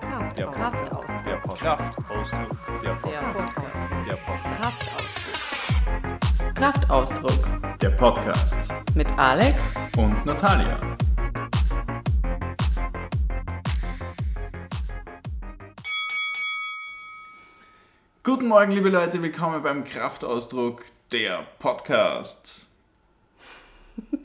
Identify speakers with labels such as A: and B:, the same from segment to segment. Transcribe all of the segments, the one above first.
A: Kraft,
B: Der
A: Kraftausdruck.
B: Der Podcast. Kraftausdruck. Der Podcast.
A: Podcast.
B: Der Podcast.
A: Kraftausdruck. Kraftausdruck
B: Der Podcast.
A: mit Alex
B: Und Natalia. Guten Morgen, liebe Leute, willkommen beim Kraftausdruck, der Podcast.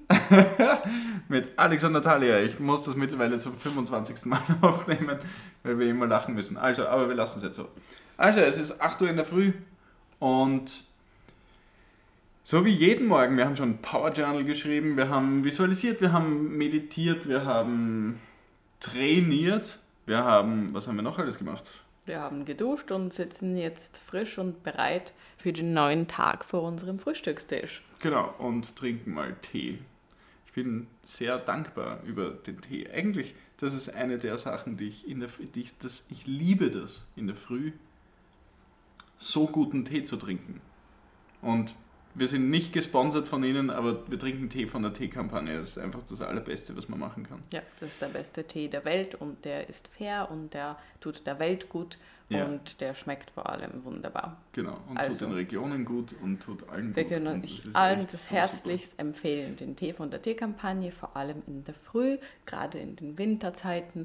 B: Mit Alex und Natalia. Ich muss das mittlerweile zum 25. Mal aufnehmen, weil wir immer lachen müssen. Also, aber wir lassen es jetzt so. Also, es ist 8 Uhr in der Früh und so wie jeden Morgen, wir haben schon Power Journal geschrieben, wir haben visualisiert, wir haben meditiert, wir haben trainiert, wir haben, was haben wir noch alles gemacht?
A: Wir haben geduscht und sitzen jetzt frisch und bereit für den neuen Tag vor unserem Frühstückstisch.
B: Genau, und trinken mal Tee. Bin sehr dankbar über den Tee. Eigentlich, das ist eine der Sachen, die ich in der die ich, das, ich liebe das, in der Früh so guten Tee zu trinken. Und wir sind nicht gesponsert von ihnen, aber wir trinken Tee von der Teekampagne. Das ist einfach das Allerbeste, was man machen kann.
A: Ja, das ist der beste Tee der Welt und der ist fair und der tut der Welt gut
B: Ja.
A: und der schmeckt vor allem wunderbar.
B: Genau, und
A: Also-
B: tut den Regionen gut und tut allen
A: Wir
B: gut.
A: können
B: das ist
A: allen das
B: so
A: herzlichst empfehlen, den Tee von der Teekampagne, vor allem in der Früh, gerade in den Winterzeiten.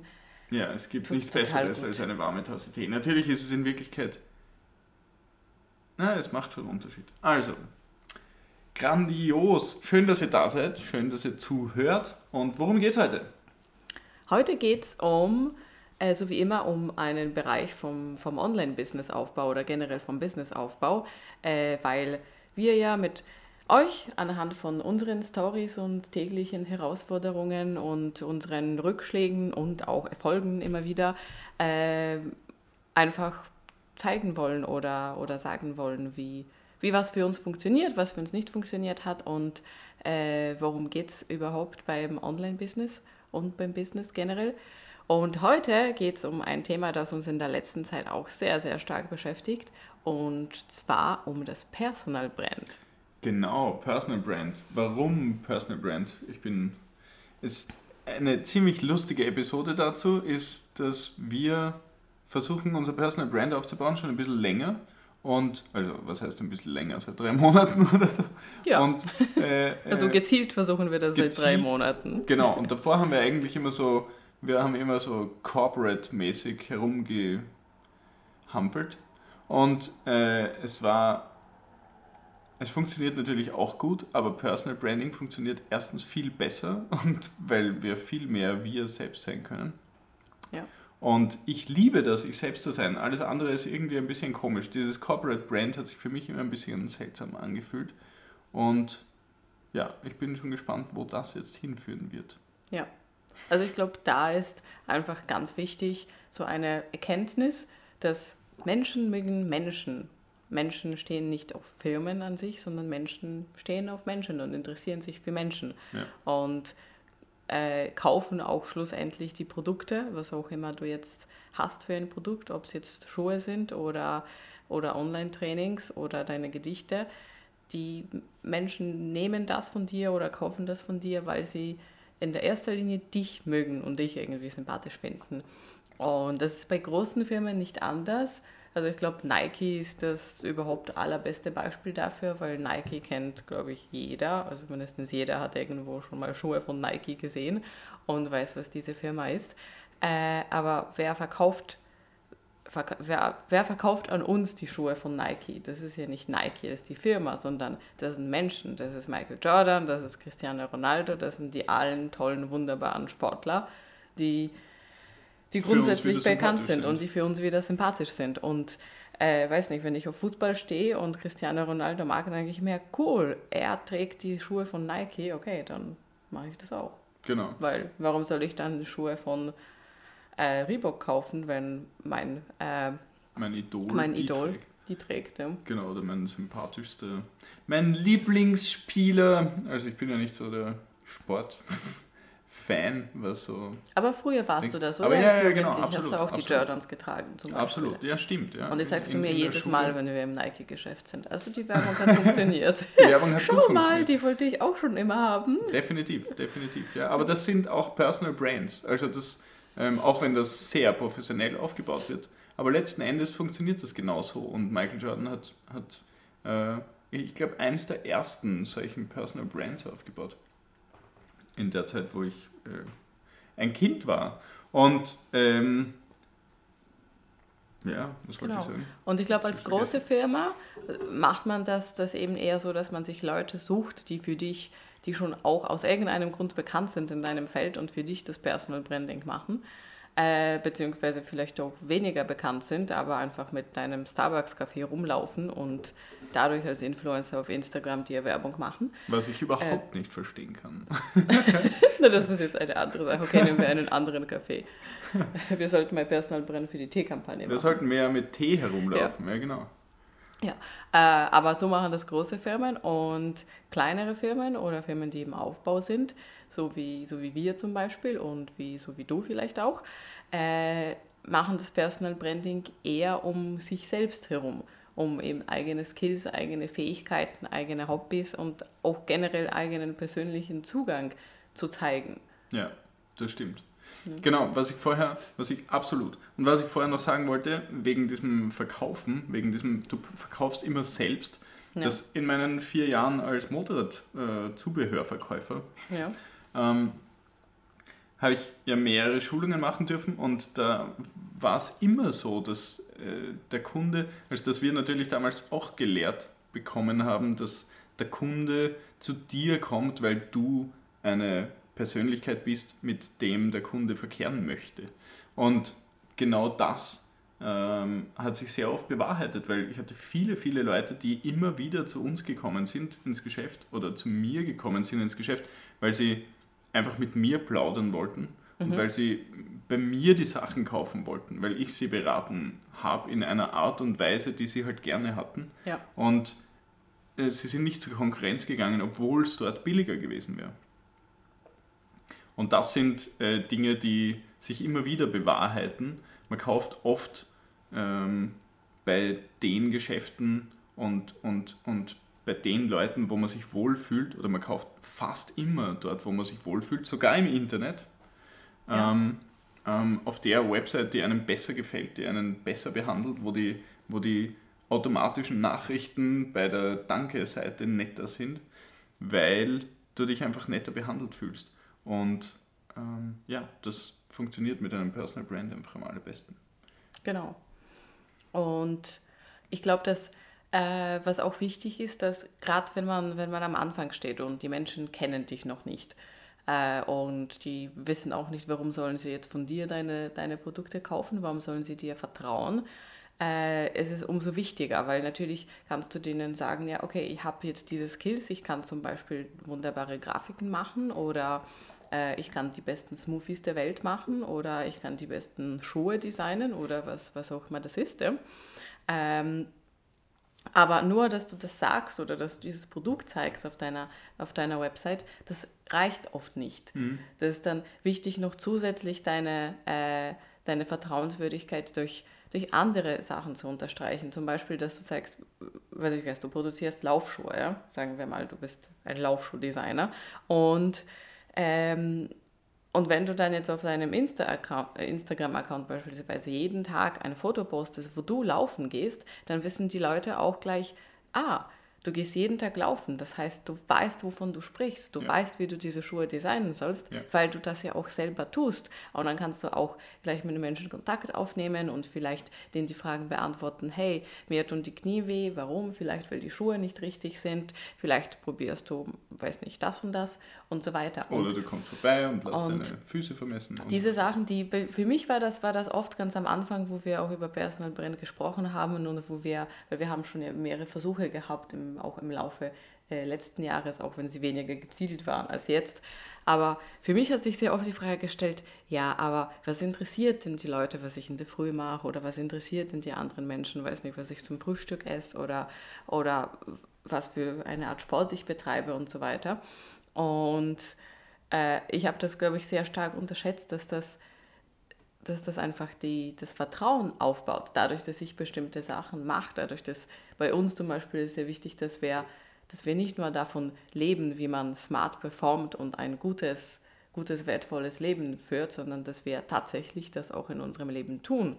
B: Super. Ja, es gibt nichts Besseres
A: gut.
B: als eine warme Tasse Tee. Natürlich ist es in Wirklichkeit. Na, es macht schon einen Unterschied. Also, grandios. Schön, dass ihr da seid. Schön, dass ihr zuhört. Und worum geht's heute?
A: Heute geht es um, äh, so wie immer, um einen Bereich vom, vom Online-Business-Aufbau oder generell vom Business-Aufbau, äh, weil wir ja mit euch anhand von unseren Stories und täglichen Herausforderungen und unseren Rückschlägen und auch Erfolgen immer wieder äh, einfach zeigen wollen oder, oder sagen wollen, wie, wie was für uns funktioniert, was für uns nicht funktioniert hat und äh, worum geht es überhaupt beim Online-Business und beim Business generell. Und heute geht es um ein Thema, das uns in der letzten Zeit auch sehr, sehr stark beschäftigt und zwar um das Personal Brand.
B: Genau, Personal Brand. Warum Personal Brand? Ich bin. Ist eine ziemlich lustige Episode dazu ist, dass wir versuchen, unser Personal Brand aufzubauen, schon ein bisschen länger. Und, also, was heißt ein bisschen länger? Seit drei Monaten oder so.
A: Ja.
B: Und, äh,
A: Also
B: äh,
A: gezielt versuchen wir das seit drei
B: gezielt-
A: Monaten.
B: Genau, und davor haben wir eigentlich immer so, wir haben immer so corporate-mäßig herumgehampelt. Und äh, es war, es funktioniert natürlich auch gut, aber Personal Branding funktioniert erstens viel besser und weil wir viel mehr wir selbst sein können.
A: Ja.
B: Und ich liebe das, ich selbst zu sein. Alles andere ist irgendwie ein bisschen komisch. Dieses Corporate Brand hat sich für mich immer ein bisschen seltsam angefühlt. Und ja, ich bin schon gespannt, wo das jetzt hinführen wird.
A: Ja. Also ich glaube, da ist einfach ganz wichtig so eine Erkenntnis, dass Menschen mögen Menschen. Menschen stehen nicht auf Firmen an sich, sondern Menschen stehen auf Menschen und interessieren sich für Menschen.
B: Ja.
A: Und äh, kaufen auch schlussendlich die Produkte, was auch immer du jetzt hast für ein Produkt, ob es jetzt Schuhe sind oder, oder Online-Trainings oder deine Gedichte. Die Menschen nehmen das von dir oder kaufen das von dir, weil sie in der erster Linie dich mögen und dich irgendwie sympathisch finden. Und das ist bei großen Firmen nicht anders. Also ich glaube, Nike ist das überhaupt allerbeste Beispiel dafür, weil Nike kennt, glaube ich, jeder. Also mindestens jeder hat irgendwo schon mal Schuhe von Nike gesehen und weiß, was diese Firma ist. Äh, aber wer verkauft, verk wer, wer verkauft an uns die Schuhe von Nike? Das ist ja nicht Nike, das ist die Firma, sondern das sind Menschen. Das ist Michael Jordan, das ist Cristiano Ronaldo, das sind die allen tollen, wunderbaren Sportler, die die grundsätzlich bekannt sind
B: sind.
A: und die für uns wieder sympathisch sind. Und äh, weiß nicht, wenn ich auf Fußball stehe und Cristiano Ronaldo mag, dann denke ich mir, cool, er trägt die Schuhe von Nike, okay, dann mache ich das auch.
B: Genau.
A: Weil warum soll ich dann die Schuhe von äh, Reebok kaufen, wenn mein, äh,
B: Mein Idol.
A: mein
B: die
A: Idol
B: trägt.
A: die trägt? Ja.
B: Genau, oder mein sympathischster. Mein Lieblingsspieler. Also, ich bin ja nicht so der Fan, was so.
A: Aber früher warst
B: Denkst-
A: du das,
B: Aber
A: oder?
B: ja,
A: Als
B: ja, genau, absolut,
A: Hast du auch die
B: absolut.
A: Jordans getragen zum Beispiel.
B: Absolut, ja, stimmt. Ja.
A: Und das sagst du mir jedes
B: Schule.
A: Mal, wenn wir im Nike-Geschäft sind. Also die Werbung hat funktioniert.
B: Die Werbung hat gut
A: Schau mal,
B: funktioniert.
A: die wollte ich auch schon immer haben.
B: Definitiv, definitiv, ja. Aber das sind auch Personal Brands. Also das, ähm, auch wenn das sehr professionell aufgebaut wird. Aber letzten Endes funktioniert das genauso. Und Michael Jordan hat, hat äh, ich glaube, eines der ersten solchen Personal Brands aufgebaut. In der Zeit, wo ich äh, ein Kind war. Und ähm, ja, wollte
A: Genau.
B: ich sagen?
A: Und ich glaube,
B: Das
A: als große Firma äh, macht man das, das eben eher so, dass man sich Leute sucht, die für dich, die schon auch aus irgendeinem Grund bekannt sind in deinem Feld und für dich das Personal Branding machen. Äh, beziehungsweise vielleicht auch weniger bekannt sind, aber einfach mit deinem Starbucks-Café rumlaufen und dadurch als Influencer auf Instagram dir Werbung machen.
B: Was ich überhaupt nicht verstehen kann.
A: Na, das ist jetzt eine andere Sache. Okay, nehmen wir einen anderen Café. Wir sollten mal Personal Brand für die Teekampagne
B: Wir
A: machen.
B: sollten mehr mit Tee herumlaufen, ja, genau.
A: Ja, äh, aber so machen das große Firmen und kleinere Firmen oder Firmen, die im Aufbau sind, so wie, so wie wir zum Beispiel und wie, so wie du vielleicht auch, äh, machen das Personal Branding eher um sich selbst herum, um eben eigene Skills, eigene Fähigkeiten, eigene Hobbys und auch generell eigenen persönlichen Zugang zu zeigen.
B: Ja, das stimmt. Genau, was ich vorher, was ich absolut. Und was ich vorher noch sagen wollte, wegen diesem Verkaufen, wegen diesem, du verkaufst immer selbst,
A: Ja.
B: dass in meinen vier Jahren als Motorrad-Zubehörverkäufer
A: Ja,
B: ähm, habe ich ja mehrere Schulungen machen dürfen und da war es immer so, dass äh, der Kunde, also dass wir natürlich damals auch gelehrt bekommen haben, dass der Kunde zu dir kommt, weil du eine Persönlichkeit bist, mit dem der Kunde verkehren möchte. Und genau das ähm, hat sich sehr oft bewahrheitet, weil ich hatte viele, viele Leute, die immer wieder zu uns gekommen sind ins Geschäft oder zu mir gekommen sind ins Geschäft, weil sie einfach mit mir plaudern wollten und weil sie bei mir die Sachen kaufen wollten, weil ich sie beraten habe in einer Art und Weise, die sie halt gerne hatten.
A: ja,
B: Und äh, sie sind nicht zur Konkurrenz gegangen, obwohl es dort billiger gewesen wäre. Und das sind äh, Dinge, die sich immer wieder bewahrheiten. Man kauft oft ähm, bei den Geschäften und, und, und bei den Leuten, wo man sich wohlfühlt, oder man kauft fast immer dort, wo man sich wohlfühlt, sogar im Internet,
A: Ja.
B: ähm, ähm, auf der Website, die einem besser gefällt, die einen besser behandelt, wo die, wo die automatischen Nachrichten bei der Danke-Seite netter sind, weil du dich einfach netter behandelt fühlst. Und ähm, ja, das funktioniert mit einem Personal Brand einfach am allerbesten.
A: Genau. Und ich glaube, dass äh, was auch wichtig ist, dass gerade wenn man, wenn man am Anfang steht und die Menschen kennen dich noch nicht äh, und die wissen auch nicht, warum sollen sie jetzt von dir deine, deine Produkte kaufen, warum sollen sie dir vertrauen, äh, es ist umso wichtiger, weil natürlich kannst du denen sagen, ja, okay, ich habe jetzt diese Skills, ich kann zum Beispiel wunderbare Grafiken machen oder äh, ich kann die besten Smoothies der Welt machen oder ich kann die besten Schuhe designen oder was, was auch immer das ist. Ähm, aber nur, dass du das sagst oder dass du dieses Produkt zeigst auf deiner, auf deiner Website, das reicht oft nicht. Das ist dann wichtig, noch zusätzlich deine, äh, deine Vertrauenswürdigkeit durch, durch andere Sachen zu unterstreichen. Zum Beispiel, dass du zeigst, weiß ich weiß, du produzierst Laufschuhe, ja? sagen wir mal, du bist ein Laufschuhdesigner und ähm, und wenn du dann jetzt auf deinem äh, Instagram-Account beispielsweise jeden Tag ein Foto postest, wo du laufen gehst, dann wissen die Leute auch gleich, ah, du gehst jeden Tag laufen. Das heißt, du weißt, wovon du sprichst. Du
B: Ja.
A: weißt, wie du diese Schuhe designen sollst,
B: Ja.
A: weil du das ja auch selber tust. Und dann kannst du auch gleich mit den Menschen Kontakt aufnehmen und vielleicht denen die Fragen beantworten, hey, mir tun die Knie weh, warum? Vielleicht, weil die Schuhe nicht richtig sind. Vielleicht probierst du, weiß nicht, das und das und so weiter. Und
B: Oder du kommst vorbei und lässt
A: und
B: deine Füße vermessen.
A: Diese Sachen, die für mich war das, war das oft ganz am Anfang, wo wir auch über Personal Brand gesprochen haben und wo wir, weil wir haben schon ja mehrere Versuche gehabt, im, auch im Laufe äh, letzten Jahres, auch wenn sie weniger gezielt waren als jetzt. Aber für mich hat sich sehr oft die Frage gestellt, ja, aber was interessiert denn die Leute, was ich in der Früh mache oder was interessiert denn die anderen Menschen, weiß nicht, was ich zum Frühstück esse oder, oder was für eine Art Sport ich betreibe und so weiter. Und äh, ich habe das, glaube ich, sehr stark unterschätzt, dass das, dass das einfach die, das Vertrauen aufbaut, dadurch, dass ich bestimmte Sachen mache, dadurch, dass bei uns zum Beispiel ist sehr wichtig, dass wir, dass wir nicht nur davon leben, wie man smart performt und ein gutes, gutes, wertvolles Leben führt, sondern dass wir tatsächlich das auch in unserem Leben tun.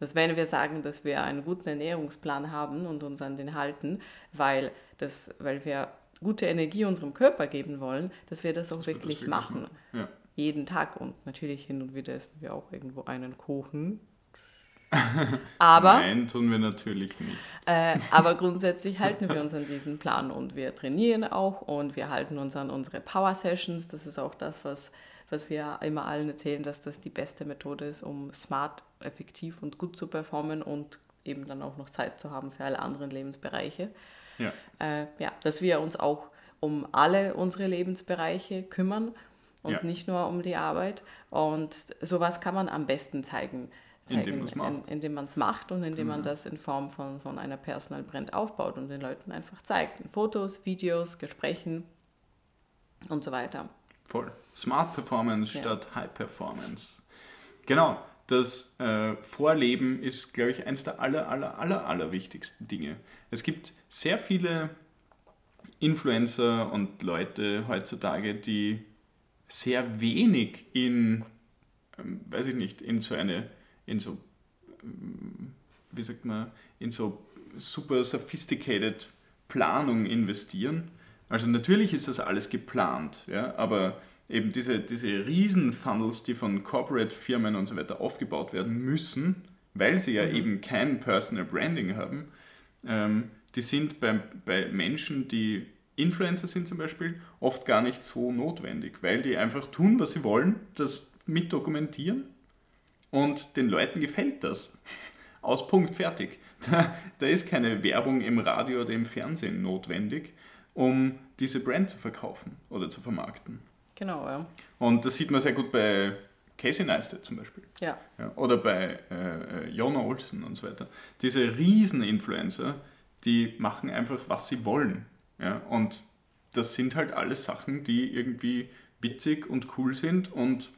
A: Dass wenn wir sagen, dass wir einen guten Ernährungsplan haben und uns an den halten, weil, das, weil wir gute Energie unserem Körper geben wollen, dass wir das auch das wirklich, wirklich, machen. machen. Ja. Jeden Tag. Und natürlich hin und wieder essen wir auch irgendwo einen Kuchen.
B: aber, Nein, tun wir natürlich nicht.
A: Äh, aber grundsätzlich halten wir uns an diesen Plan und wir trainieren auch und wir halten uns an unsere Power Sessions. Das ist auch das, was, was wir immer allen erzählen, dass das die beste Methode ist, um smart, effektiv und gut zu performen und eben dann auch noch Zeit zu haben für alle anderen Lebensbereiche. Ja. Äh, ja, dass wir uns auch um alle unsere Lebensbereiche kümmern und ja. nicht nur um die Arbeit. Und sowas kann man am besten zeigen, zeigen indem man es macht und indem genau. man das in Form von, von einer Personal Brand aufbaut und den Leuten einfach zeigt. In Fotos, Videos, Gesprächen und so weiter.
B: Voll. Smart Performance ja. statt High Performance. Genau. Das äh, Vorleben ist, glaube ich, eines der aller, aller, aller, aller wichtigsten Dinge. Es gibt sehr viele Influencer und Leute heutzutage, die sehr wenig in, ähm, weiß ich nicht, in so eine, in so, ähm, wie sagt man, in so super sophisticated Planung investieren. Also natürlich ist das alles geplant, ja, aber eben diese, diese Riesen-Funnels, die von Corporate-Firmen und so weiter aufgebaut werden müssen, weil sie ja mhm. eben kein Personal Branding haben, ähm, die sind bei, bei Menschen, die Influencer sind zum Beispiel, oft gar nicht so notwendig, weil die einfach tun, was sie wollen, das mitdokumentieren und den Leuten gefällt das. Aus Punkt fertig. Da, da ist keine Werbung im Radio oder im Fernsehen notwendig, um diese Brand zu verkaufen oder zu vermarkten.
A: Genau, ja.
B: Und das sieht man sehr gut bei Casey Neistat zum Beispiel. Ja. ja oder bei äh, äh Jona Olsen und so weiter. Diese Riesen-Influencer, die machen einfach, was sie wollen. Ja? Und das sind halt alles Sachen, die irgendwie witzig und cool sind und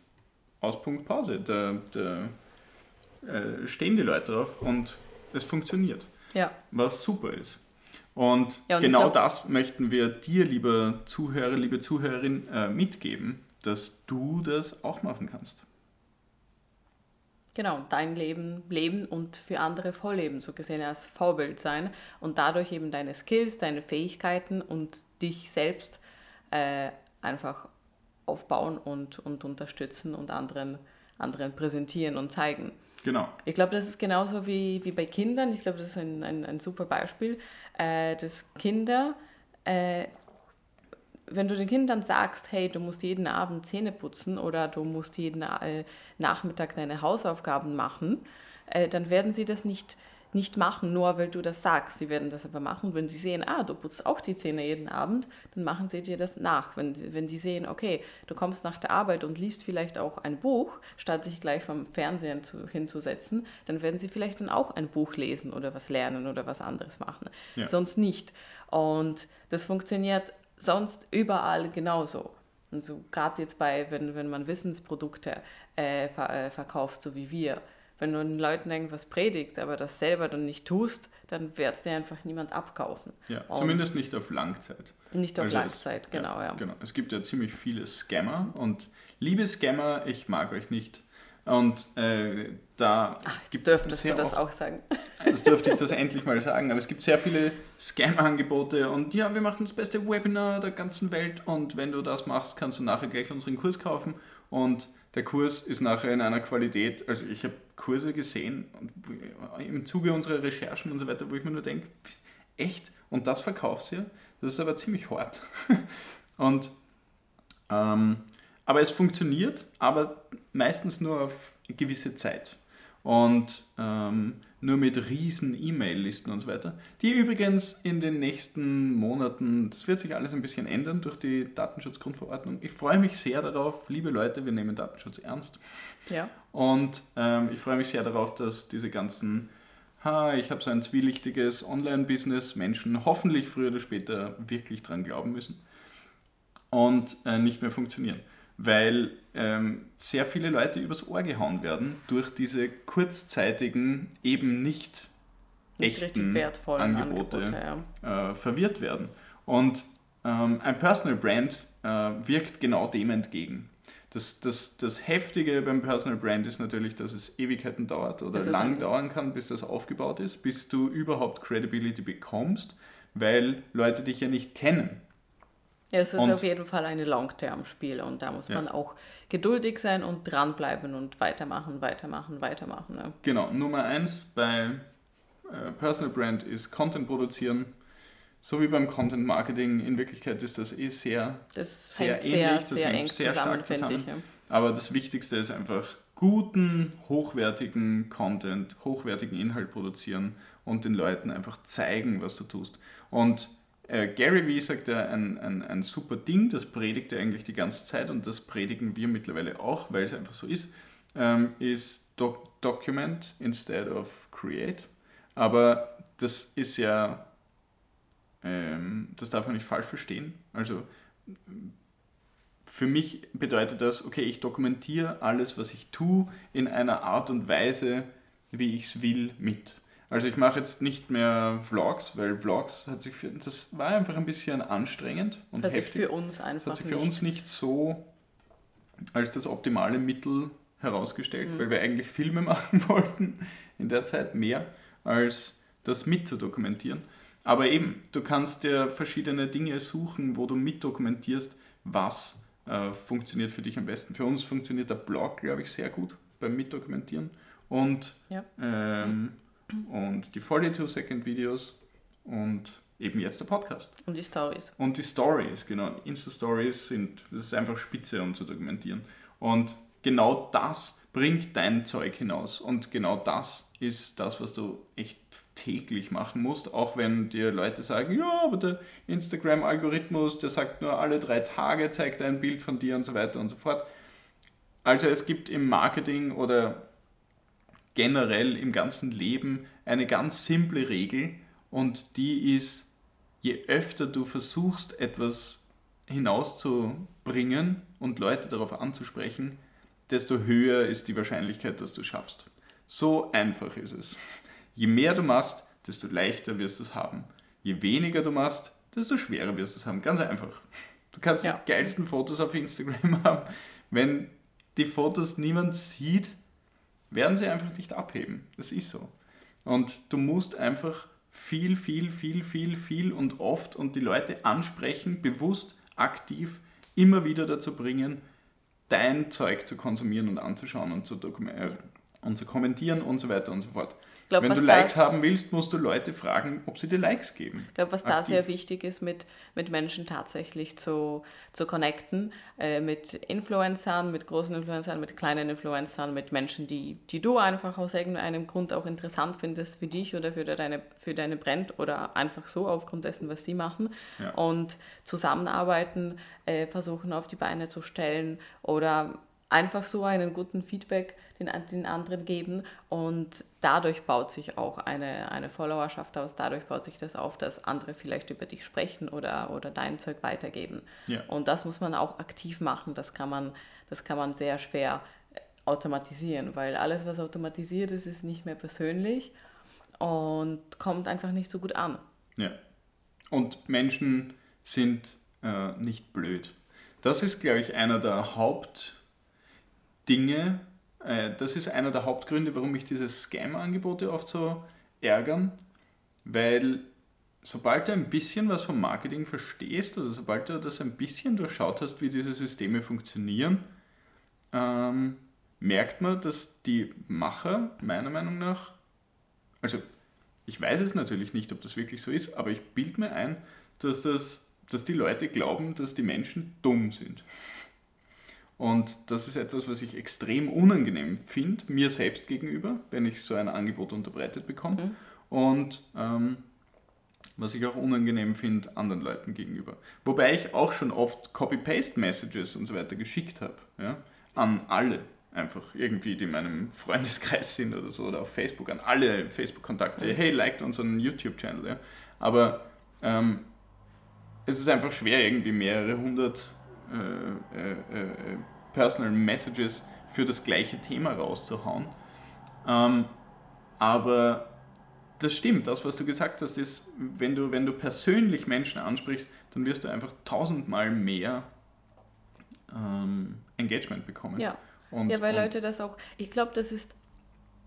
B: aus Punkt Pause. Da, da äh, stehen die Leute drauf und es funktioniert. Ja. Was super ist. Und, ja, und genau glaub, das möchten wir dir, lieber Zuhörer, liebe Zuhörerin, äh, mitgeben, dass du das auch machen kannst.
A: Genau, dein Leben leben und für andere vorleben, so gesehen als Vorbild sein und dadurch eben deine Skills, deine Fähigkeiten und dich selbst äh, einfach aufbauen und, und unterstützen und anderen, anderen präsentieren und zeigen. Genau. Ich glaube, das ist genauso wie, wie bei Kindern. Ich glaube, das ist ein, ein, ein super Beispiel, äh, dass Kinder, äh, wenn du den Kindern sagst, hey, du musst jeden Abend Zähne putzen oder du musst jeden äh, Nachmittag deine Hausaufgaben machen, äh, dann werden sie das nicht nicht machen, nur weil du das sagst. Sie werden das aber machen, wenn sie sehen, ah, du putzt auch die Zähne jeden Abend, dann machen sie dir das nach. Wenn, wenn die sehen, okay, du kommst nach der Arbeit und liest vielleicht auch ein Buch, statt sich gleich vom Fernsehen zu, hinzusetzen, dann werden sie vielleicht dann auch ein Buch lesen oder was lernen oder was anderes machen. Ja. Sonst nicht. Und das funktioniert sonst überall genauso. Und so gerade jetzt bei, wenn, wenn man Wissensprodukte äh, ver, äh, verkauft, so wie wir, wenn du den Leuten irgendwas predigst, aber das selber dann nicht tust, dann wird es dir einfach niemand abkaufen.
B: Ja, und zumindest nicht auf Langzeit.
A: Nicht auf also Langzeit,
B: es,
A: genau,
B: ja,
A: ja.
B: Genau. Es gibt ja ziemlich viele Scammer und liebe Scammer, ich mag euch nicht. Und äh, da
A: gibt es dürftest sehr du das oft, auch sagen.
B: Das dürfte ich das endlich mal sagen. Aber es gibt sehr viele Scam-Angebote und ja, wir machen das beste Webinar der ganzen Welt und wenn du das machst, kannst du nachher gleich unseren Kurs kaufen und der Kurs ist nachher in einer Qualität, also ich habe Kurse gesehen im Zuge unserer Recherchen und so weiter, wo ich mir nur denke, echt? Und das verkaufst du? Das ist aber ziemlich hart. und, ähm, aber es funktioniert, aber meistens nur auf gewisse Zeit. Und ähm, nur mit riesen E-Mail-Listen und so weiter. Die übrigens in den nächsten Monaten, das wird sich alles ein bisschen ändern durch die Datenschutzgrundverordnung. Ich freue mich sehr darauf, liebe Leute, wir nehmen Datenschutz ernst. Ja. Und ähm, ich freue mich sehr darauf, dass diese ganzen, ha, ich habe so ein zwielichtiges Online-Business, Menschen hoffentlich früher oder später wirklich dran glauben müssen und äh, nicht mehr funktionieren. Weil ähm, sehr viele Leute übers Ohr gehauen werden durch diese kurzzeitigen, eben nicht,
A: nicht
B: echten
A: wertvollen
B: Angebote,
A: Angebote
B: ja. äh, verwirrt werden. Und ähm, ein Personal Brand äh, wirkt genau dem entgegen. Das, das, das Heftige beim Personal Brand ist natürlich, dass es Ewigkeiten dauert oder lang dauern kann, bis das aufgebaut ist, bis du überhaupt Credibility bekommst, weil Leute dich ja nicht kennen.
A: Ja, es ist und, auf jeden Fall ein Long-Term-Spiel und da muss ja. man auch geduldig sein und dranbleiben und weitermachen, weitermachen, weitermachen. Ja.
B: Genau, Nummer eins bei äh, Personal Brand ist Content produzieren. So wie beim Content Marketing, in Wirklichkeit ist das eh sehr,
A: das sehr ähnlich, sehr, das sehr hängt sehr zusammen,
B: stark zusammen.
A: Ich, ja.
B: Aber das Wichtigste ist einfach guten, hochwertigen Content, hochwertigen Inhalt produzieren und den Leuten einfach zeigen, was du tust. Und äh, Gary Vee sagt ja ein, ein, ein super Ding, das predigt er eigentlich die ganze Zeit und das predigen wir mittlerweile auch, weil es einfach so ist, ähm, ist doc Document instead of Create. Aber das ist ja, ähm, das darf man nicht falsch verstehen. Also für mich bedeutet das, okay, ich dokumentiere alles, was ich tue, in einer Art und Weise, wie ich es will, mit. Also ich mache jetzt nicht mehr Vlogs, weil Vlogs hat sich für, das war einfach ein bisschen anstrengend und
A: das
B: heftig.
A: für uns einfach
B: das hat sich für nicht. uns nicht so als das optimale Mittel herausgestellt, mhm. weil wir eigentlich Filme machen wollten in der Zeit mehr als das mitzudokumentieren. Aber eben, du kannst dir verschiedene Dinge suchen, wo du mitdokumentierst, was äh, funktioniert für dich am besten. Für uns funktioniert der Blog, glaube ich, sehr gut beim Mitdokumentieren. Und ja. ähm, und die 42-Second-Videos und eben jetzt der Podcast.
A: Und die Stories.
B: Und die Stories, genau. Insta-Stories sind, das ist einfach spitze, um zu dokumentieren. Und genau das bringt dein Zeug hinaus. Und genau das ist das, was du echt täglich machen musst, auch wenn dir Leute sagen, ja, aber der Instagram-Algorithmus, der sagt nur alle drei Tage, zeigt ein Bild von dir und so weiter und so fort. Also es gibt im Marketing oder generell im ganzen Leben eine ganz simple Regel und die ist, je öfter du versuchst, etwas hinauszubringen und Leute darauf anzusprechen, desto höher ist die Wahrscheinlichkeit, dass du es schaffst. So einfach ist es. Je mehr du machst, desto leichter wirst du es haben. Je weniger du machst, desto schwerer wirst du es haben. Ganz einfach. Du kannst ja. die geilsten Fotos auf Instagram haben. Wenn die Fotos niemand sieht, werden sie einfach nicht abheben. Das ist so. Und du musst einfach viel, viel, viel, viel, viel und oft und die Leute ansprechen, bewusst, aktiv, immer wieder dazu bringen, dein Zeug zu konsumieren und anzuschauen und zu, äh, und zu kommentieren und so weiter und so fort. Glaub, Wenn du Likes haben willst, musst du Leute fragen, ob sie dir Likes geben.
A: Ich glaube, was Aktiv. da sehr wichtig ist, mit, mit Menschen tatsächlich zu, zu connecten, äh, mit Influencern, mit großen Influencern, mit kleinen Influencern, mit Menschen, die, die du einfach aus irgendeinem Grund auch interessant findest für dich oder für deine, für deine Brand oder einfach so aufgrund dessen, was die machen. Ja. Und zusammenarbeiten, äh, versuchen auf die Beine zu stellen oder einfach so einen guten Feedback den, den anderen geben und dadurch baut sich auch eine, eine Followerschaft aus, dadurch baut sich das auf, dass andere vielleicht über dich sprechen oder, oder dein Zeug weitergeben. Ja. Und das muss man auch aktiv machen, das kann man, das kann man sehr schwer äh, automatisieren, weil alles, was automatisiert ist, ist nicht mehr persönlich und kommt einfach nicht so gut an.
B: Ja. Und Menschen sind äh, nicht blöd. Das ist, glaube ich, einer der Haupt- Dinge, äh, das ist einer der Hauptgründe, warum mich diese Scam-Angebote oft so ärgern, weil sobald du ein bisschen was vom Marketing verstehst oder sobald du das ein bisschen durchschaut hast, wie diese Systeme funktionieren, ähm, merkt man, dass die Macher meiner Meinung nach, also ich weiß es natürlich nicht, ob das wirklich so ist, aber ich bilde mir ein, dass, das, dass die Leute glauben, dass die Menschen dumm sind. Und das ist etwas, was ich extrem unangenehm finde, mir selbst gegenüber, wenn ich so ein Angebot unterbreitet bekomme. Mhm. Und ähm, was ich auch unangenehm finde anderen Leuten gegenüber. Wobei ich auch schon oft Copy-Paste-Messages und so weiter geschickt habe. Ja, an alle einfach irgendwie, die in meinem Freundeskreis sind oder so, oder auf Facebook, an alle Facebook-Kontakte. Mhm. Hey, liked unseren YouTube-Channel. Ja. Aber ähm, es ist einfach schwer, irgendwie mehrere hundert Personal Messages für das gleiche Thema rauszuhauen. Ähm, aber das stimmt, das, was du gesagt hast, ist, wenn du, wenn du persönlich Menschen ansprichst, dann wirst du einfach tausendmal mehr ähm, Engagement bekommen.
A: Ja. Und, ja, weil Leute das auch, ich glaube, das ist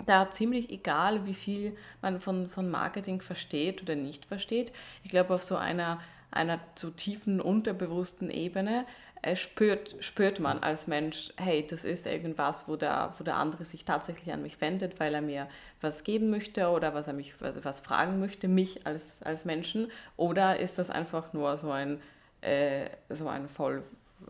A: da ziemlich egal, wie viel man von, von Marketing versteht oder nicht versteht. Ich glaube, auf so einer, einer zu tiefen, unterbewussten Ebene äh, spürt, spürt man als Mensch, hey, das ist irgendwas, wo der, wo der andere sich tatsächlich an mich wendet, weil er mir was geben möchte oder was er mich was, was fragen möchte, mich als, als Menschen. Oder ist das einfach nur so ein, äh, so ein voll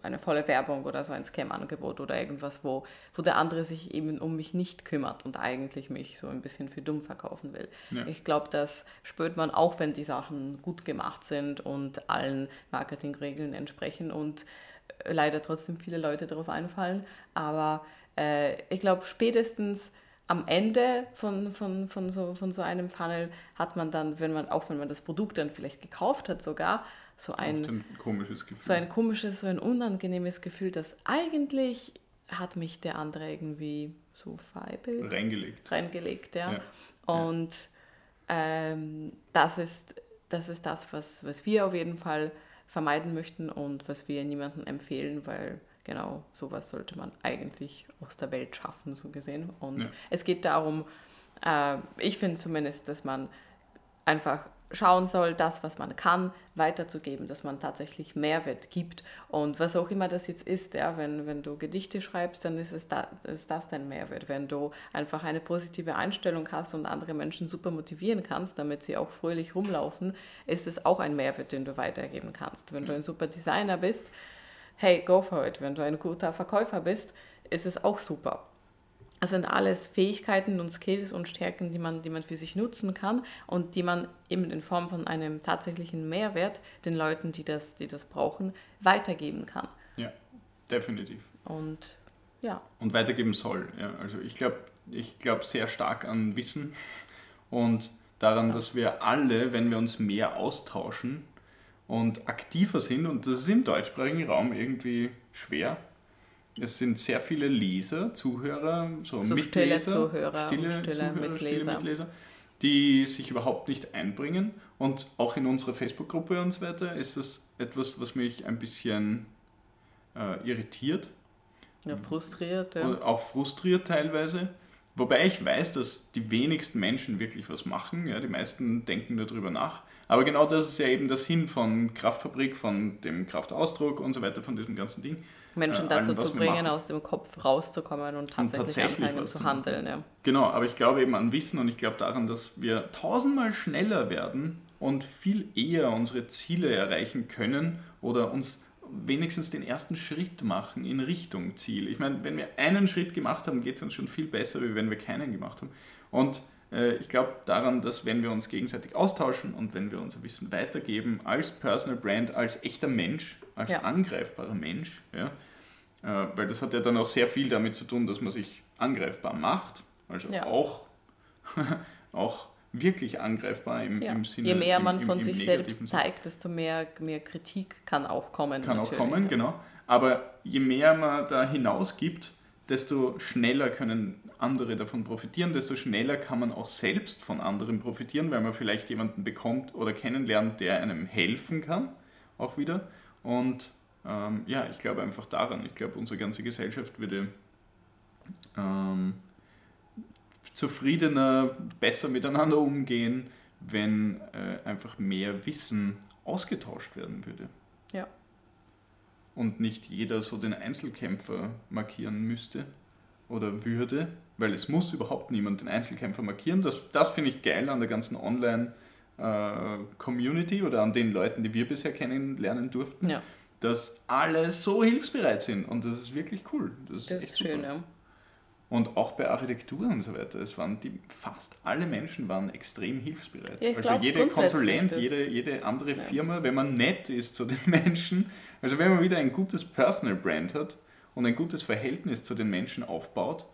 A: eine volle Werbung oder so ein Scam-Angebot oder irgendwas, wo, wo der andere sich eben um mich nicht kümmert und eigentlich mich so ein bisschen für dumm verkaufen will. Ja. Ich glaube, das spürt man auch, wenn die Sachen gut gemacht sind und allen Marketingregeln entsprechen und äh, leider trotzdem viele Leute darauf einfallen. Aber äh, ich glaube, spätestens am Ende von, von, von, so, von so einem Funnel hat man dann, wenn man, auch wenn man das Produkt dann vielleicht gekauft hat sogar, so ein, ein komisches Gefühl. So ein komisches, so ein unangenehmes Gefühl, dass eigentlich hat mich der andere irgendwie so vereibelt.
B: Reingelegt.
A: Reingelegt, ja. ja. Und ähm, das, ist, das ist das, was, was wir auf jeden Fall vermeiden möchten und was wir niemandem empfehlen, weil genau sowas sollte man eigentlich aus der Welt schaffen, so gesehen. Und ja. es geht darum, äh, ich finde zumindest, dass man einfach schauen soll, das, was man kann, weiterzugeben, dass man tatsächlich Mehrwert gibt. Und was auch immer das jetzt ist, ja, wenn, wenn du Gedichte schreibst, dann ist, es da, ist das dein Mehrwert. Wenn du einfach eine positive Einstellung hast und andere Menschen super motivieren kannst, damit sie auch fröhlich rumlaufen, ist es auch ein Mehrwert, den du weitergeben kannst. Wenn du ein super Designer bist, hey, go for it. Wenn du ein guter Verkäufer bist, ist es auch super. Das sind alles Fähigkeiten und Skills und Stärken, die man, die man für sich nutzen kann und die man eben in Form von einem tatsächlichen Mehrwert den Leuten, die das, die das brauchen, weitergeben kann.
B: Ja, definitiv.
A: Und ja.
B: Und weitergeben soll. Ja. Also ich glaube ich glaub sehr stark an Wissen und daran, ja. dass wir alle, wenn wir uns mehr austauschen und aktiver sind, und das ist im deutschsprachigen Raum irgendwie schwer, es sind sehr viele Leser, Zuhörer, so, so Mitleser, stille Zuhörer, stille, stille, Zuhörer, Mitleser. stille Mitleser, die sich überhaupt nicht einbringen. Und auch in unserer Facebook-Gruppe und so weiter ist das etwas, was mich ein bisschen äh, irritiert.
A: Ja, frustriert. Ja.
B: Und auch frustriert teilweise. Wobei ich weiß, dass die wenigsten Menschen wirklich was machen. Ja, die meisten denken darüber nach. Aber genau das ist ja eben das Hin von Kraftfabrik, von dem Kraftausdruck und so weiter, von diesem ganzen Ding.
A: Menschen äh, dazu allem, zu bringen, aus dem Kopf rauszukommen und tatsächlich, und tatsächlich anfangen zu handeln. Ja.
B: Genau, aber ich glaube eben an Wissen und ich glaube daran, dass wir tausendmal schneller werden und viel eher unsere Ziele erreichen können oder uns wenigstens den ersten Schritt machen in Richtung Ziel. Ich meine, wenn wir einen Schritt gemacht haben, geht es uns schon viel besser, wie wenn wir keinen gemacht haben. Und äh, ich glaube daran, dass wenn wir uns gegenseitig austauschen und wenn wir unser Wissen weitergeben, als Personal Brand, als echter Mensch, als ja. angreifbarer Mensch, ja, äh, weil das hat ja dann auch sehr viel damit zu tun, dass man sich angreifbar macht, also ja. auch, auch wirklich angreifbar im,
A: ja.
B: im Sinne.
A: Je mehr man im, im, von sich selbst zeigt, desto mehr, mehr Kritik kann auch kommen.
B: Kann auch kommen, genau. Aber je mehr man da hinausgibt, desto schneller können andere davon profitieren, desto schneller kann man auch selbst von anderen profitieren, weil man vielleicht jemanden bekommt oder kennenlernt, der einem helfen kann, auch wieder. Und ähm, ja, ich glaube einfach daran. Ich glaube, unsere ganze Gesellschaft würde ähm, zufriedener, besser miteinander umgehen, wenn äh, einfach mehr Wissen ausgetauscht werden würde.
A: Ja.
B: Und nicht jeder so den Einzelkämpfer markieren müsste oder würde, weil es muss überhaupt niemand den Einzelkämpfer markieren. Das, das finde ich geil an der ganzen Online-Community äh, oder an den Leuten, die wir bisher kennenlernen durften,
A: ja.
B: dass alle so hilfsbereit sind und das ist wirklich cool. Das ist,
A: das ist schön, ja.
B: Und auch bei Architektur und so weiter. Es waren die, fast alle Menschen waren extrem hilfsbereit. Ja, also glaub, jede Konsulent, jede, jede andere ja. Firma, wenn man nett ist zu den Menschen, also wenn man wieder ein gutes Personal Brand hat, und ein gutes Verhältnis zu den Menschen aufbaut,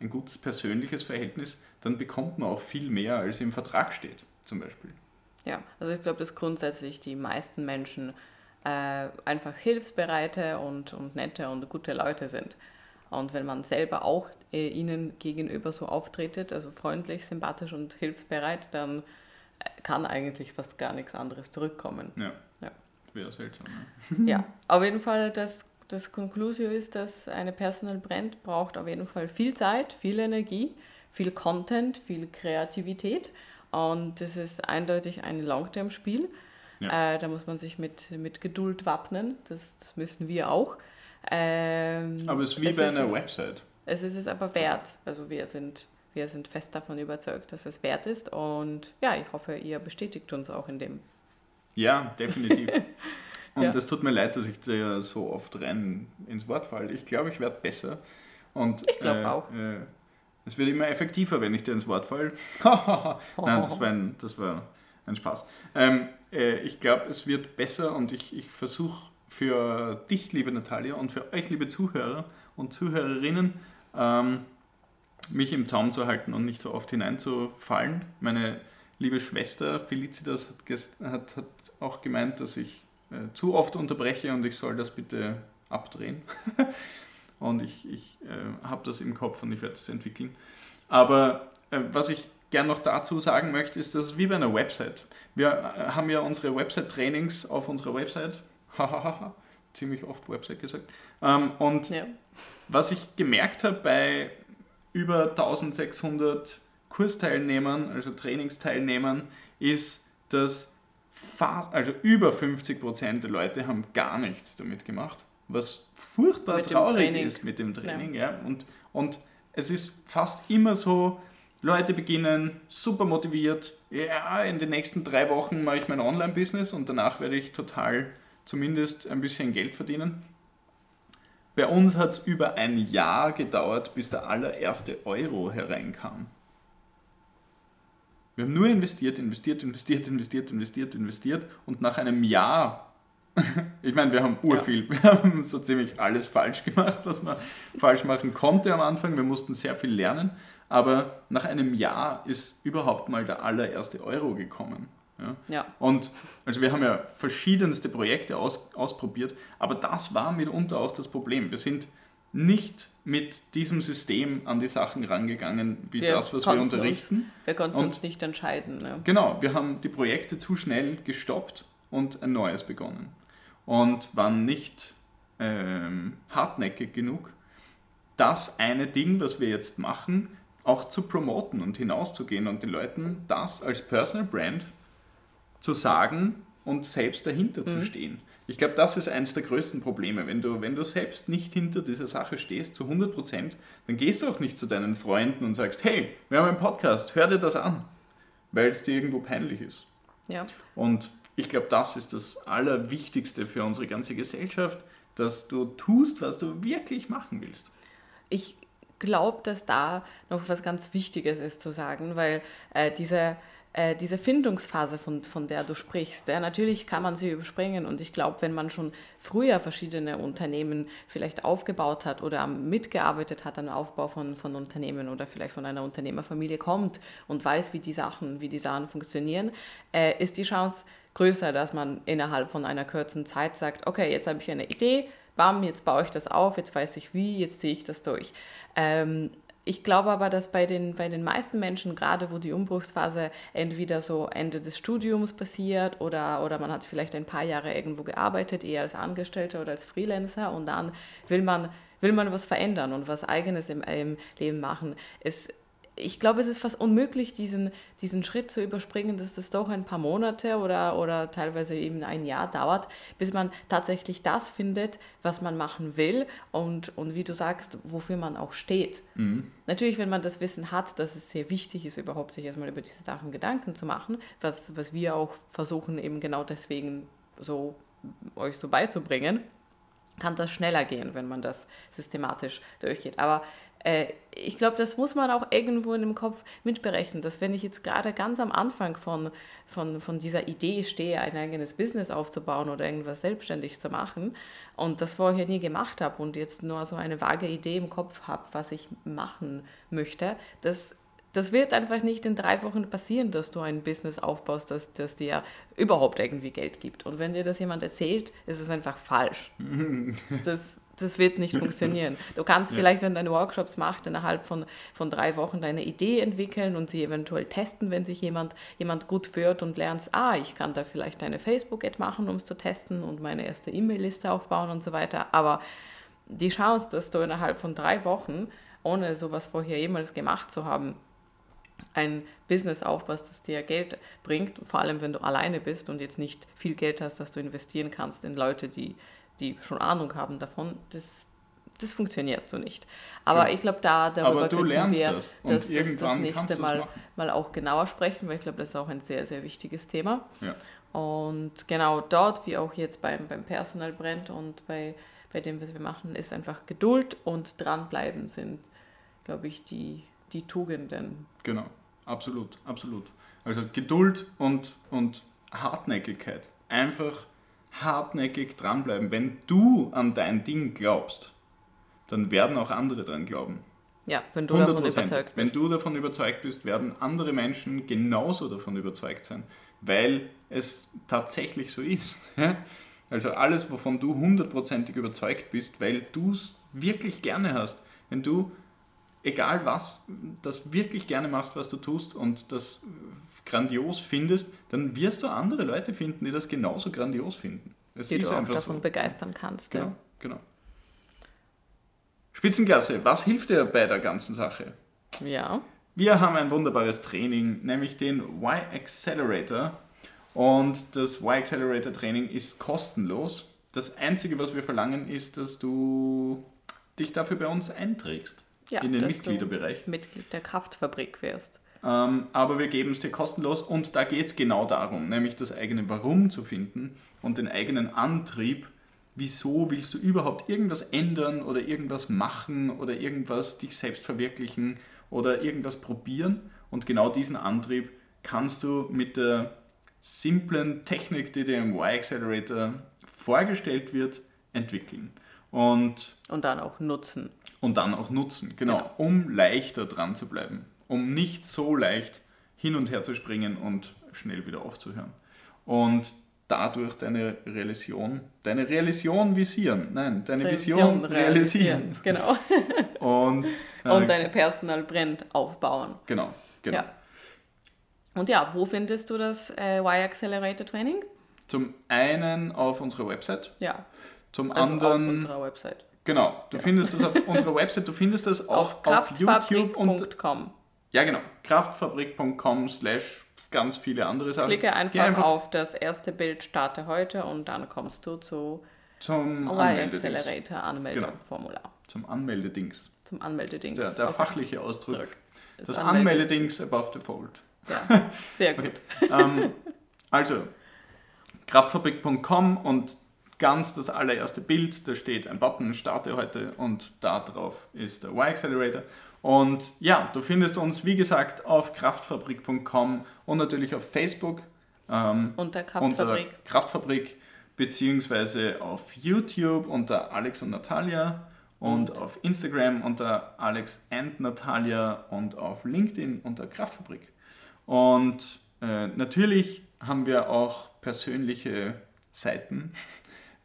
B: ein gutes persönliches Verhältnis, dann bekommt man auch viel mehr, als im Vertrag steht, zum Beispiel.
A: Ja, also ich glaube, dass grundsätzlich die meisten Menschen äh, einfach hilfsbereite und, und nette und gute Leute sind. Und wenn man selber auch äh, ihnen gegenüber so auftretet, also freundlich, sympathisch und hilfsbereit, dann äh, kann eigentlich fast gar nichts anderes zurückkommen.
B: Ja.
A: Ja.
B: Wäre seltsam.
A: Ja, auf jeden Fall, das, das Conclusio ist, dass eine Personal Brand braucht auf jeden Fall viel Zeit, viel Energie, viel Content, viel Kreativität. Und das ist eindeutig ein Long-Term-Spiel.
B: Ja.
A: Äh, da muss man sich mit, mit Geduld wappnen. Das, das müssen wir auch. Ähm,
B: Aber es ist wie bei einer Website.
A: Es ist es aber wert. Also wir sind, wir sind fest davon überzeugt, dass es wert ist. Und ja, ich hoffe, ihr bestätigt uns auch in dem.
B: Ja, definitiv. Und
A: Ja.
B: es tut mir leid, dass ich da so oft rein ins Wort falle. Ich glaube, ich werde besser. Und,
A: Ich glaub
B: äh,
A: auch.
B: Äh, es wird immer effektiver, wenn ich dir ins Wort falle. Nein, das war ein, das war ein Spaß. Ähm, äh, ich glaube, es wird besser und ich, ich versuche für dich, liebe Natalia, und für euch, liebe Zuhörer und Zuhörerinnen, ähm, mich im Zaum zu halten und nicht so oft hineinzufallen. Meine liebe Schwester Felicitas hat, hat, hat auch gemeint, dass ich äh, zu oft unterbreche und ich soll das bitte abdrehen. und ich, ich äh, habe das im Kopf und ich werde das entwickeln. Aber äh, was ich gern noch dazu sagen möchte, ist, dass es wie bei einer Website. Wir äh, haben ja unsere Website-Trainings auf unserer Website. Hahaha, ziemlich oft Website gesagt. Ähm, und
A: Ja.
B: Was ich gemerkt habe bei über 1600 Kursteilnehmern, also Trainingsteilnehmern, ist, dass fast, also über 50 Prozent der Leute haben gar nichts damit gemacht, was furchtbar
A: Mit
B: traurig ist mit dem Training. Ja. Und, und es ist fast immer so, Leute beginnen super motiviert, ja, in den nächsten drei Wochen mache ich mein Online-Business und danach werde ich total zumindest ein bisschen Geld verdienen. Bei uns hat es über ein Jahr gedauert, bis der allererste Euro hereinkam. Wir haben nur investiert, investiert, investiert, investiert, investiert, investiert und nach einem Jahr, ich meine, wir haben urviel, wir haben so ziemlich alles falsch gemacht, was man falsch machen konnte am Anfang. Wir mussten sehr viel lernen, aber nach einem Jahr ist überhaupt mal der allererste Euro gekommen. Ja?
A: Ja.
B: Und also wir haben ja verschiedenste Projekte aus, ausprobiert, aber das war mitunter auch das Problem. Wir sind nicht mit diesem System an die Sachen rangegangen, wie
A: Wir
B: das, was wir unterrichten.
A: Wir konnten
B: Und-
A: uns nicht entscheiden. Ne?
B: Genau, wir haben die Projekte zu schnell gestoppt und ein neues begonnen. Und waren nicht ähm, hartnäckig genug, das eine Ding, was wir jetzt machen, auch zu promoten und hinauszugehen und den Leuten das als Personal Brand zu sagen und selbst dahinter zu stehen. Ich glaube, das ist eines der größten Probleme. Wenn du, wenn du selbst nicht hinter dieser Sache stehst, zu 100 Prozent, dann gehst du auch nicht zu deinen Freunden und sagst, hey, wir haben einen Podcast, hör dir das an, weil es dir irgendwo peinlich ist.
A: Ja.
B: Und ich glaube, das ist das Allerwichtigste für unsere ganze Gesellschaft, dass du tust, was du wirklich machen willst.
A: Ich glaube, dass da noch was ganz Wichtiges ist zu sagen, weil äh, diese, äh, diese Findungsphase, von, von der du sprichst, ja, natürlich kann man sie überspringen und ich glaube, wenn man schon früher verschiedene Unternehmen vielleicht aufgebaut hat oder mitgearbeitet hat am Aufbau von, von Unternehmen oder vielleicht von einer Unternehmerfamilie kommt und weiß, wie die Sachen, wie die Sachen funktionieren, äh, ist die Chance größer, dass man innerhalb von einer kurzen Zeit sagt, okay, jetzt habe ich eine Idee, bam, jetzt baue ich das auf, jetzt weiß ich wie, jetzt ziehe ich das durch. Ähm, ich glaube aber, dass bei den, bei den meisten Menschen, gerade wo die Umbruchsphase entweder so Ende des Studiums passiert oder, oder man hat vielleicht ein paar Jahre irgendwo gearbeitet, eher als Angestellter oder als Freelancer und dann will man, will man was verändern und was Eigenes im, im Leben machen. Es, ich glaube, es ist fast unmöglich, diesen, diesen Schritt zu überspringen, dass das doch ein paar Monate oder, oder teilweise eben ein Jahr dauert, bis man tatsächlich das findet, was man machen will und, und wie du sagst, wofür man auch steht. Natürlich, wenn man das Wissen hat, dass es sehr wichtig ist, überhaupt sich erstmal über diese Sachen Gedanken zu machen, was, was wir auch versuchen, eben genau deswegen so euch so beizubringen, kann das schneller gehen, wenn man das systematisch durchgeht. Aber äh, ich glaube, das muss man auch irgendwo in dem Kopf mitberechnen, dass wenn ich jetzt gerade ganz am Anfang von, von, von dieser Idee stehe, ein eigenes Business aufzubauen oder irgendwas selbstständig zu machen und das vorher nie gemacht habe und jetzt nur so eine vage Idee im Kopf habe, was ich machen möchte, dass das wird einfach nicht in drei Wochen passieren, dass du ein Business aufbaust, das, das dir überhaupt irgendwie Geld gibt. Und wenn dir das jemand erzählt, ist es einfach falsch. Das, das wird nicht funktionieren. Du kannst ja. vielleicht, wenn du deine Workshops machst, innerhalb von, von drei Wochen deine Idee entwickeln und sie eventuell testen, wenn sich jemand, jemand gut führt und lernst, ah, ich kann da vielleicht eine Facebook-Ad machen, um es zu testen und meine erste E-Mail-Liste aufbauen und so weiter. Aber die Chance, dass du innerhalb von drei Wochen, ohne sowas vorher jemals gemacht zu haben, ein Business aufbaust, das dir Geld bringt, vor allem wenn du alleine bist und jetzt nicht viel Geld hast, das du investieren kannst in Leute, die, die schon Ahnung haben davon, das, das funktioniert so nicht. Aber ja. ich glaube, da darüber
B: Aber du lernst wir das, und das,
A: das, das nächste Mal, mal auch genauer sprechen, weil ich glaube, das ist auch ein sehr, sehr wichtiges Thema.
B: Ja.
A: Und genau dort, wie auch jetzt beim, beim Personal Brand und bei, bei dem, was wir machen, ist einfach Geduld und dranbleiben sind, glaube ich, die, die Tugenden.
B: Genau, absolut, absolut. Also Geduld und, und Hartnäckigkeit. Einfach hartnäckig dranbleiben. Wenn du an dein Ding glaubst, dann werden auch andere dran glauben.
A: Ja, wenn du 100%. davon überzeugt
B: bist. Wenn du davon überzeugt bist, werden andere Menschen genauso davon überzeugt sein, weil es tatsächlich so ist. Also alles, wovon du hundertprozentig überzeugt bist, weil du es wirklich gerne hast. Wenn du egal was, das wirklich gerne machst, was du tust und das grandios findest, dann wirst du andere Leute finden, die das genauso grandios finden.
A: Es die du auch davon so. begeistern kannst.
B: Genau, ja. genau. Spitzenklasse, was hilft dir bei der ganzen Sache?
A: Ja.
B: Wir haben ein wunderbares Training, nämlich den Y-Accelerator. Und das Y-Accelerator Training ist kostenlos. Das Einzige, was wir verlangen, ist, dass du dich dafür bei uns einträgst
A: ja,
B: in den Mitgliederbereich.
A: Mitglied der Kraftfabrik wirst.
B: Ähm, aber wir geben es dir kostenlos und da geht es genau darum, nämlich das eigene Warum zu finden und den eigenen Antrieb. Wieso willst du überhaupt irgendwas ändern oder irgendwas machen oder irgendwas dich selbst verwirklichen oder irgendwas probieren? Und genau diesen Antrieb kannst du mit der simplen Technik, die dir im Y-Accelerator vorgestellt wird, entwickeln. Und,
A: und dann auch nutzen
B: und dann auch nutzen. Genau, genau, um leichter dran zu bleiben. Um nicht so leicht hin und her zu springen und schnell wieder aufzuhören. Und dadurch deine Realisation, deine Realisation visieren, nein, deine Revision Vision realisieren.
A: Genau.
B: und,
A: äh, und deine Personal Brand aufbauen.
B: Genau, genau.
A: Ja. Und ja, wo findest du das äh, Y-Accelerator Training?
B: Zum einen auf unserer Website.
A: Ja.
B: Zum also anderen.
A: Auf unserer Website.
B: Genau, du ja. findest das auf unserer Website, du findest das auch auf, auf YouTube und ja genau, kraftfabrik.com slash ganz viele andere Sachen.
A: Klicke einfach, einfach, auf das erste Bild, starte heute und dann kommst du zu
B: zum
A: Accelerator Anmeldeformular.
B: Genau, zum Anmeldedings.
A: Zum Anmeldedings.
B: Der, der okay. fachliche Ausdruck. Das, das Anmeldedings above the fold.
A: Ja, sehr gut.
B: Okay. ähm, also, kraftfabrik.com und ganz das allererste Bild, da steht ein Button, starte heute und da drauf ist der Y-Accelerator. Und ja, du findest uns, wie gesagt, auf kraftfabrik.com und natürlich auf Facebook.
A: Ähm, unter Kraftfabrik.
B: Unter Kraftfabrik, beziehungsweise auf YouTube unter Alex und Natalia und, und auf Instagram unter Alex and Natalia und auf LinkedIn unter Kraftfabrik. Und äh, natürlich haben wir auch persönliche Seiten,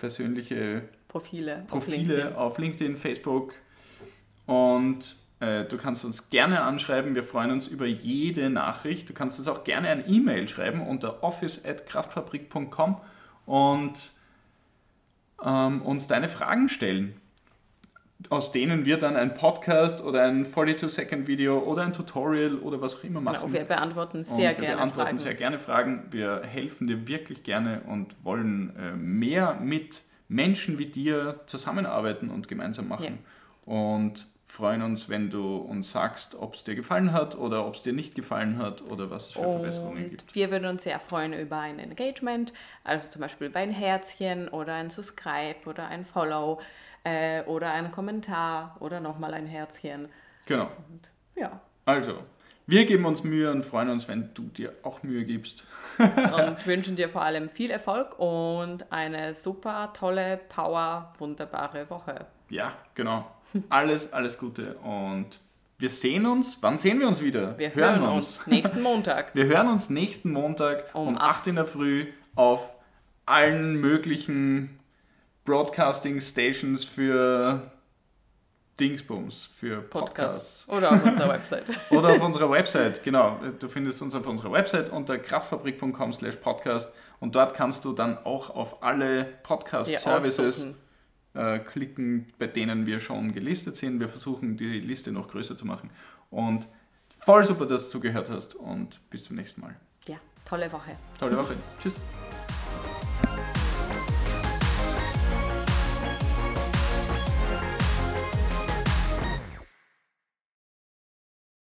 B: persönliche
A: Profile,
B: Profile auf, LinkedIn. auf LinkedIn, Facebook und äh, du kannst uns gerne anschreiben. Wir freuen uns über jede Nachricht. Du kannst uns auch gerne ein E-Mail schreiben unter office.kraftfabrik.com und ähm, uns deine Fragen stellen aus denen wir dann ein Podcast oder ein 42-Second-Video oder ein Tutorial oder was auch immer machen.
A: Genau, wir beantworten sehr
B: wir
A: gerne
B: beantworten Fragen. sehr gerne Fragen. Wir helfen dir wirklich gerne und wollen äh, mehr mit Menschen wie dir zusammenarbeiten und gemeinsam machen. Ja. Und freuen uns, wenn du uns sagst, ob es dir gefallen hat oder ob es dir nicht gefallen hat oder was es für und Verbesserungen gibt.
A: Wir würden uns sehr freuen über ein Engagement, also zum Beispiel über ein Herzchen oder ein Subscribe oder ein Follow äh, oder einen Kommentar oder nochmal ein Herzchen.
B: Genau.
A: Und, ja.
B: Also, wir geben uns Mühe und freuen uns, wenn du dir auch Mühe gibst.
A: und wünschen dir vor allem viel Erfolg und eine super tolle, power, wunderbare Woche.
B: Ja, genau. Alles, alles Gute und wir sehen uns. Wann sehen wir uns wieder?
A: Wir hören, uns. nächsten Montag.
B: Wir hören uns nächsten Montag um,
A: Um
B: 8 in der Früh auf allen möglichen Broadcasting Stations für Dingsbums, für Podcasts.
A: Podcast. Oder auf unserer Website.
B: Oder auf unserer Website, genau. Du findest uns auf unserer Website unter kraftfabrik.com slash podcast und dort kannst du dann auch auf alle Podcast-Services. Äh, klicken, bei denen wir schon gelistet sind. Wir versuchen die Liste noch größer zu machen. Und voll super, dass du zugehört hast und bis zum nächsten Mal.
A: Ja, tolle Woche.
B: Tolle Woche. Tschüss.